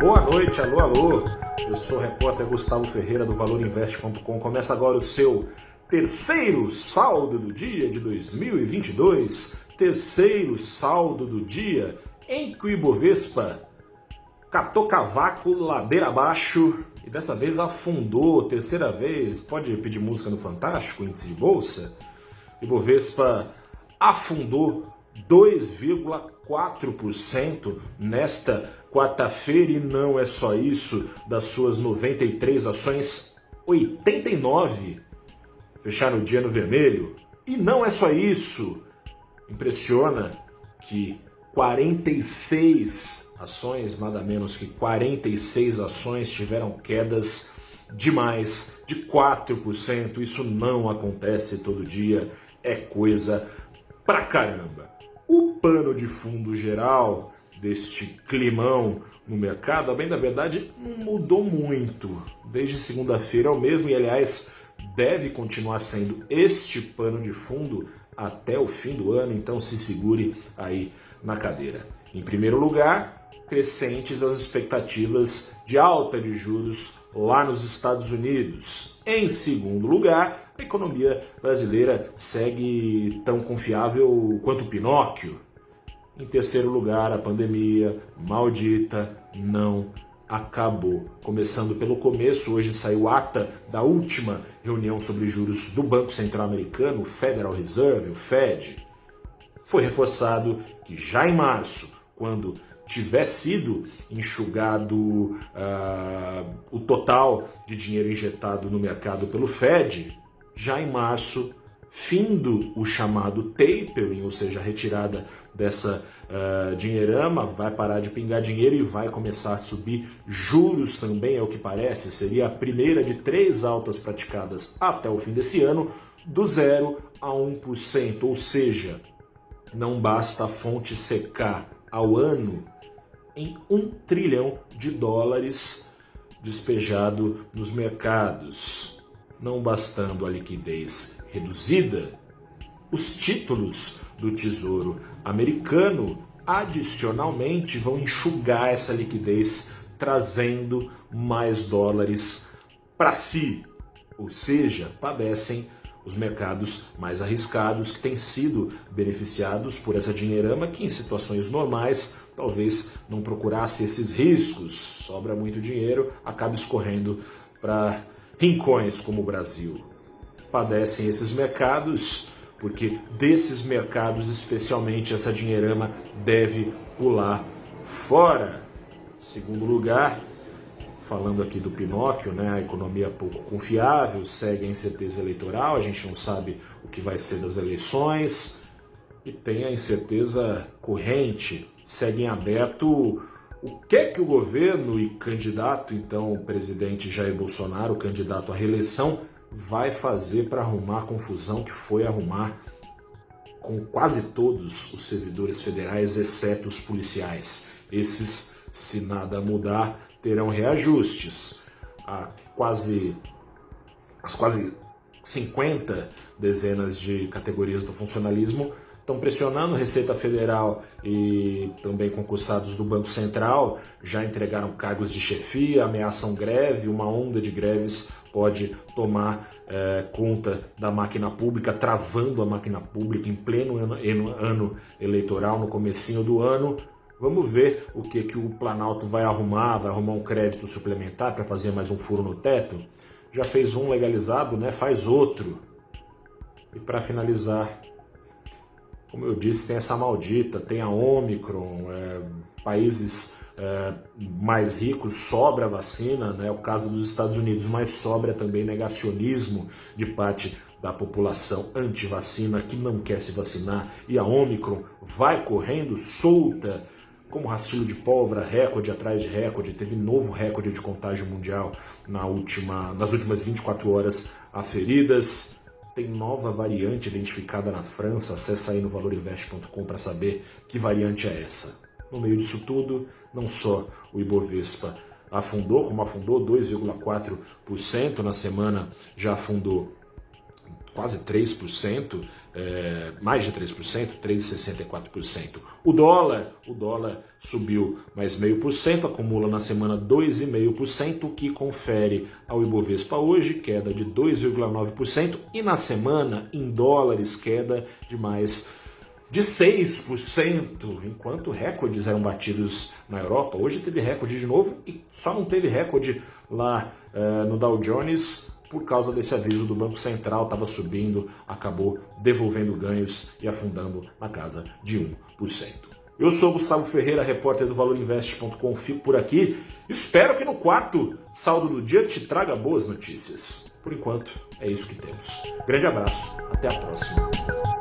Boa noite, alô, alô. Eu sou o repórter Gustavo Ferreira do ValorInvest.com. Começa agora o seu terceiro saldo do dia de 2022. Terceiro saldo do dia em que o Ibovespa catou cavaco ladeira abaixo e dessa vez afundou, terceira vez. Pode pedir música no Fantástico, índice de bolsa? Ibovespa afundou 2,4% nesta quarta-feira e não é só isso, das suas 93 ações, 89 fecharam o dia no vermelho. E não é só isso. Impressiona que 46 ações, nada menos que 46 ações tiveram quedas de mais de 4%. Isso não acontece todo dia, é coisa pra caramba. O pano de fundo geral deste climão no mercado, a bem da verdade, não mudou muito. Desde segunda-feira é o mesmo e, aliás, deve continuar sendo este pano de fundo até o fim do ano, então se segure aí na cadeira. Em primeiro lugar, crescentes as expectativas de alta de juros lá nos Estados Unidos. Em segundo lugar, a economia brasileira segue tão confiável quanto Pinóquio. Em terceiro lugar, a pandemia maldita não acabou. Começando pelo começo, hoje saiu ata da última reunião sobre juros do Banco Central Americano, o Federal Reserve, o Fed. Foi reforçado que já em março, quando tiver sido enxugado uh, o total de dinheiro injetado no mercado pelo Fed, já em março, findo o chamado tapering, ou seja, a retirada dessa uh, dinheirama, vai parar de pingar dinheiro e vai começar a subir juros também, é o que parece. Seria a primeira de três altas praticadas até o fim desse ano, do 0 a 1%, ou seja, não basta a fonte secar ao ano em um trilhão de dólares despejado nos mercados. Não bastando a liquidez reduzida, os títulos do Tesouro americano adicionalmente vão enxugar essa liquidez, trazendo mais dólares para si, ou seja, padecem os mercados mais arriscados que têm sido beneficiados por essa dinheirama que em situações normais talvez não procurasse esses riscos, sobra muito dinheiro, acaba escorrendo para rincões como o Brasil. Padecem esses mercados porque desses mercados especialmente essa dinheirama deve pular fora. Segundo lugar, falando aqui do Pinóquio, né, a economia pouco confiável, segue a incerteza eleitoral, a gente não sabe o que vai ser das eleições e tem a incerteza corrente, segue em aberto o que é que o governo e candidato, então, o presidente Jair Bolsonaro, candidato à reeleição, vai fazer para arrumar a confusão que foi arrumar com quase todos os servidores federais, exceto os policiais. Esses, se nada mudar, terão reajustes. Há quase as quase 50 dezenas de categorias do funcionalismo estão pressionando Receita Federal e também concursados do Banco Central, já entregaram cargos de chefia, ameaçam greve, uma onda de greves pode tomar é, conta da máquina pública, travando a máquina pública em pleno ano, ano eleitoral, no comecinho do ano. Vamos ver o que, que o Planalto vai arrumar, vai arrumar um crédito suplementar para fazer mais um furo no teto? Já fez um legalizado, né? Faz outro. E para finalizar, como eu disse, tem essa maldita, tem a Omicron, é, países é, mais ricos sobra vacina, né? o caso dos Estados Unidos, mas sobra também negacionismo de parte da população anti-vacina que não quer se vacinar e a Omicron vai correndo solta como rastilho de pólvora, recorde atrás de recorde, teve novo recorde de contágio mundial na última, nas últimas 24 horas aferidas. Tem nova variante identificada na França, acessa aí no valorinvest.com para saber que variante é essa. No meio disso tudo, não só o Ibovespa afundou, como afundou 2,4% na semana, já afundou quase 3%, é, mais de 3%, 3,64%. O dólar, o dólar subiu mais meio por cento, acumula na semana 2,5%, o que confere ao Ibovespa hoje queda de 2,9% e na semana em dólares queda de mais de 6%, enquanto recordes eram batidos na Europa. Hoje teve recorde de novo e só não teve recorde lá uh, no Dow Jones por causa desse aviso do Banco Central, estava subindo, acabou devolvendo ganhos e afundando na casa de 1%. Eu sou Gustavo Ferreira, repórter do ValorInvest.com, fico por aqui. Espero que no quarto saldo do dia te traga boas notícias. Por enquanto, é isso que temos. Grande abraço, até a próxima.